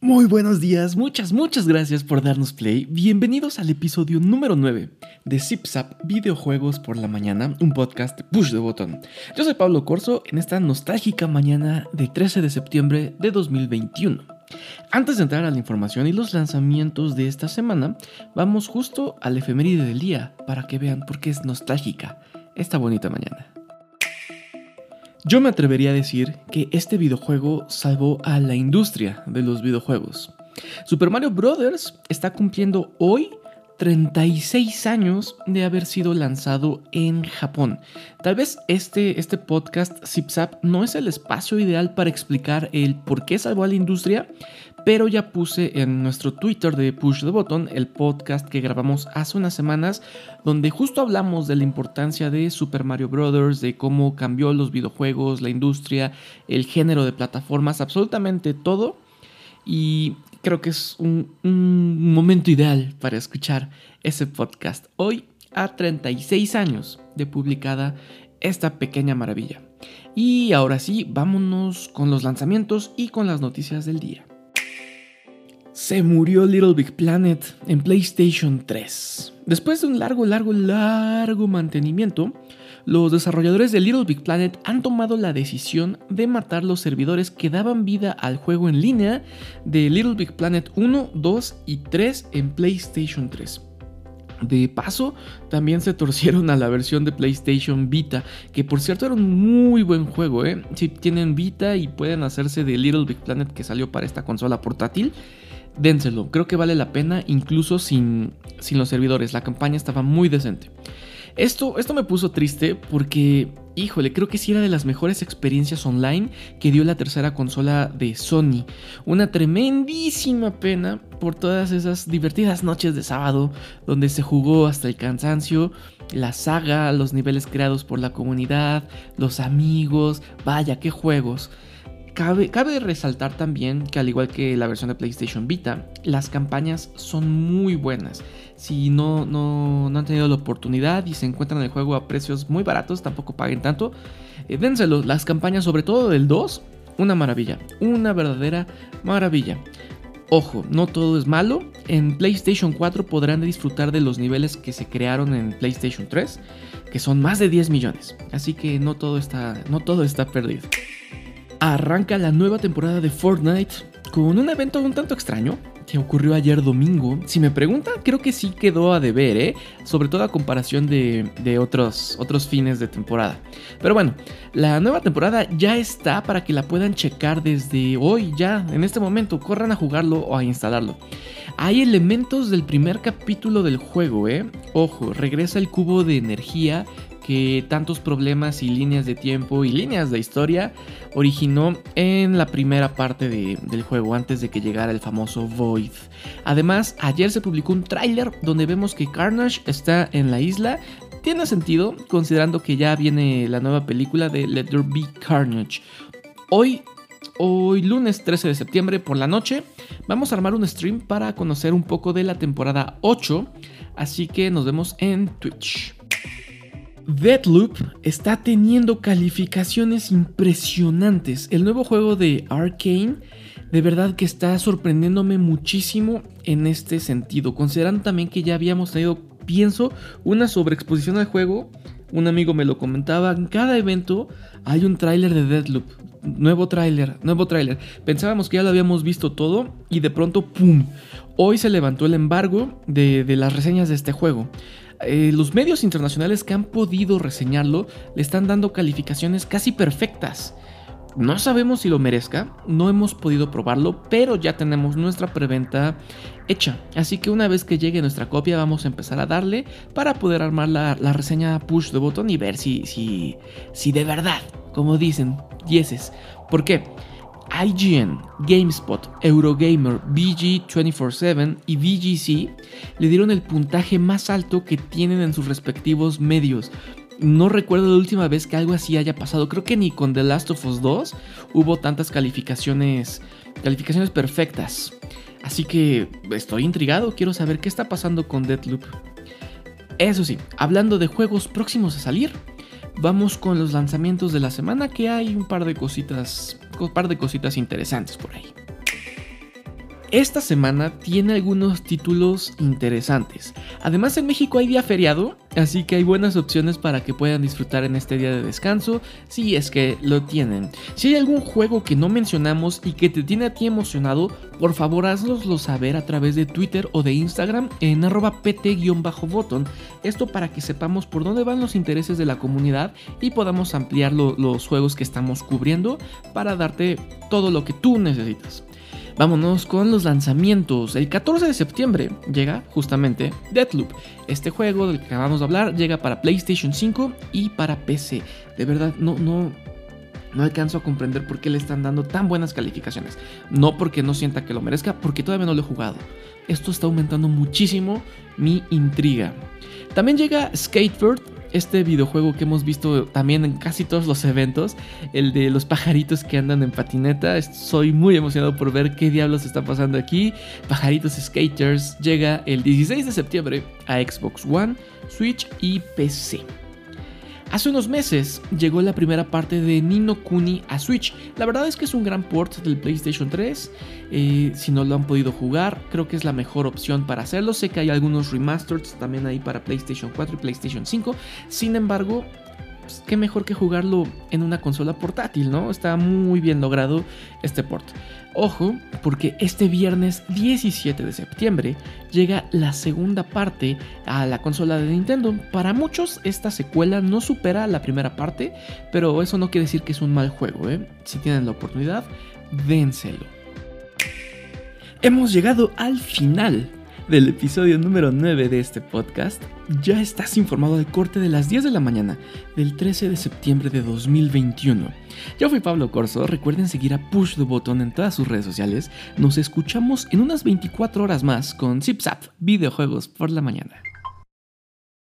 Muy buenos días, muchas, muchas gracias por darnos play. Bienvenidos al episodio número 9 de ZipZap Videojuegos por la Mañana, un podcast push de botón. Yo soy Pablo Corso en esta nostálgica mañana de 13 de septiembre de 2021. Antes de entrar a la información y los lanzamientos de esta semana, vamos justo al efeméride del día para que vean por qué es nostálgica esta bonita mañana. Yo me atrevería a decir que este videojuego salvó a la industria de los videojuegos. Super Mario Bros. está cumpliendo hoy 36 años de haber sido lanzado en Japón. Tal vez este, este podcast ZipZap no es el espacio ideal para explicar el por qué salvó a la industria, pero ya puse en nuestro Twitter de Push the Button el podcast que grabamos hace unas semanas, donde justo hablamos de la importancia de Super Mario Bros., de cómo cambió los videojuegos, la industria, el género de plataformas, absolutamente todo. Y creo que es un, momento ideal para escuchar ese podcast. Hoy, a 36 años de publicada esta pequeña maravilla. Y ahora sí, vámonos con los lanzamientos y con las noticias del día. Se murió Little Big Planet en PlayStation 3. Después de un largo, largo, largo mantenimiento, los desarrolladores de Little Big Planet han tomado la decisión de matar los servidores que daban vida al juego en línea de Little Big Planet 1, 2 y 3 en PlayStation 3. De paso, también se torcieron a la versión de PlayStation Vita, que por cierto era un muy buen juego, ¿eh? Si tienen Vita y pueden hacerse de Little Big Planet que salió para esta consola portátil, dénselo, creo que vale la pena incluso sin, sin los servidores, la campaña estaba muy decente. Esto, esto me puso triste porque, híjole, creo que sí era de las mejores experiencias online que dio la tercera consola de Sony. Una tremendísima pena por todas esas divertidas noches de sábado donde se jugó hasta el cansancio, la saga, los niveles creados por la comunidad, los amigos, vaya, qué juegos. Cabe, resaltar también que al igual que la versión de PlayStation Vita, las campañas son muy buenas. Si no, no, han tenido la oportunidad y se encuentran el juego a precios muy baratos, tampoco paguen tanto, eh, dénselo. Las campañas, sobre todo del 2, una maravilla, una verdadera maravilla. Ojo, no todo es malo. En PlayStation 4 podrán disfrutar de los niveles que se crearon en PlayStation 3, que son más de 10 millones. Así que no todo está, no todo está perdido arranca la nueva temporada de Fortnite con un evento un tanto extraño que ocurrió ayer domingo. Si me preguntan, creo que sí quedó a deber, ¿eh? Sobre todo a comparación de, otros, otros fines de temporada. Pero bueno, la nueva temporada ya está para que la puedan checar desde hoy, ya, en este momento. Corran a jugarlo o a instalarlo. Hay elementos del primer capítulo del juego, ¿eh? Ojo, regresa el cubo de energía que tantos problemas y líneas de tiempo y líneas de historia originó en la primera parte del juego antes de que llegara el famoso Void. Además, ayer se publicó un tráiler donde vemos que Carnage está en la isla. Tiene sentido considerando que ya viene la nueva película de Let There Be Carnage. Hoy Hoy lunes 13 de septiembre por la noche vamos a armar un stream para conocer un poco de la temporada 8, así que nos vemos en Twitch. Deadloop está teniendo calificaciones impresionantes. El nuevo juego de Arkane de verdad que está sorprendiéndome muchísimo en este sentido. Considerando también que ya habíamos tenido, pienso, una sobreexposición al juego. Un amigo me lo comentaba, en cada evento hay un tráiler de Deadloop. Nuevo tráiler, nuevo tráiler. Pensábamos que ya lo habíamos visto todo y de pronto, ¡pum! Hoy se levantó el embargo de, de las reseñas de este juego. Eh, los medios internacionales que han podido reseñarlo le están dando calificaciones casi perfectas. No sabemos si lo merezca, no hemos podido probarlo, pero ya tenemos nuestra preventa hecha. Así que una vez que llegue nuestra copia vamos a empezar a darle para poder armar la, reseña push de botón y ver si, si, si de verdad, como dicen, yeses. ¿Por qué? IGN, GameSpot, Eurogamer, VG247 y VGC le dieron el puntaje más alto que tienen en sus respectivos medios. No recuerdo la última vez que algo así haya pasado. Creo que ni con The Last of Us 2 hubo tantas calificaciones, calificaciones perfectas. Así que estoy intrigado, quiero saber qué está pasando con Deadloop. Eso sí, hablando de juegos próximos a salir, vamos con los lanzamientos de la semana que hay un par de cositas, par de cositas interesantes por ahí. Esta semana tiene algunos títulos interesantes. Además en México hay día feriado, así que hay buenas opciones para que puedan disfrutar en este día de descanso, si es que lo tienen. Si hay algún juego que no mencionamos y que te tiene a ti emocionado, por favor haznoslo saber a través de Twitter o de Instagram en arroba pt-botón. Esto para que sepamos por dónde van los intereses de la comunidad y podamos ampliar los juegos que estamos cubriendo para darte todo lo que tú necesitas. Vámonos con los lanzamientos. El 14 de septiembre llega justamente Deathloop. Este juego del que acabamos de hablar llega para PlayStation 5 y para PC. De verdad, no, no, no alcanzo a comprender por qué le están dando tan buenas calificaciones. No porque no sienta que lo merezca, porque todavía no lo he jugado. Esto está aumentando muchísimo mi intriga. También llega Skateboard, este videojuego que hemos visto también en casi todos los eventos, el de los pajaritos que andan en patineta. Soy muy emocionado por ver qué diablos está pasando aquí. Pajaritos Skaters llega el 16 de septiembre a Xbox One, Switch y PC. Hace unos meses llegó la primera parte de Nino Kuni a Switch. La verdad es que es un gran port del PlayStation 3. Eh, si no lo han podido jugar, creo que es la mejor opción para hacerlo. Sé que hay algunos remasters también ahí para PlayStation 4 y PlayStation 5. Sin embargo, pues, qué mejor que jugarlo en una consola portátil, ¿no? Está muy bien logrado este port. Ojo, porque este viernes 17 de septiembre llega la segunda parte a la consola de Nintendo. Para muchos esta secuela no supera la primera parte, pero eso no quiere decir que es un mal juego, ¿eh? Si tienen la oportunidad, dénselo. Hemos llegado al final del episodio número 9 de este podcast, ya estás informado del corte de las 10 de la mañana del 13 de septiembre de 2021. Yo fui Pablo Corso, recuerden seguir a Push the Button en todas sus redes sociales. Nos escuchamos en unas 24 horas más con ZipZap, videojuegos por la mañana.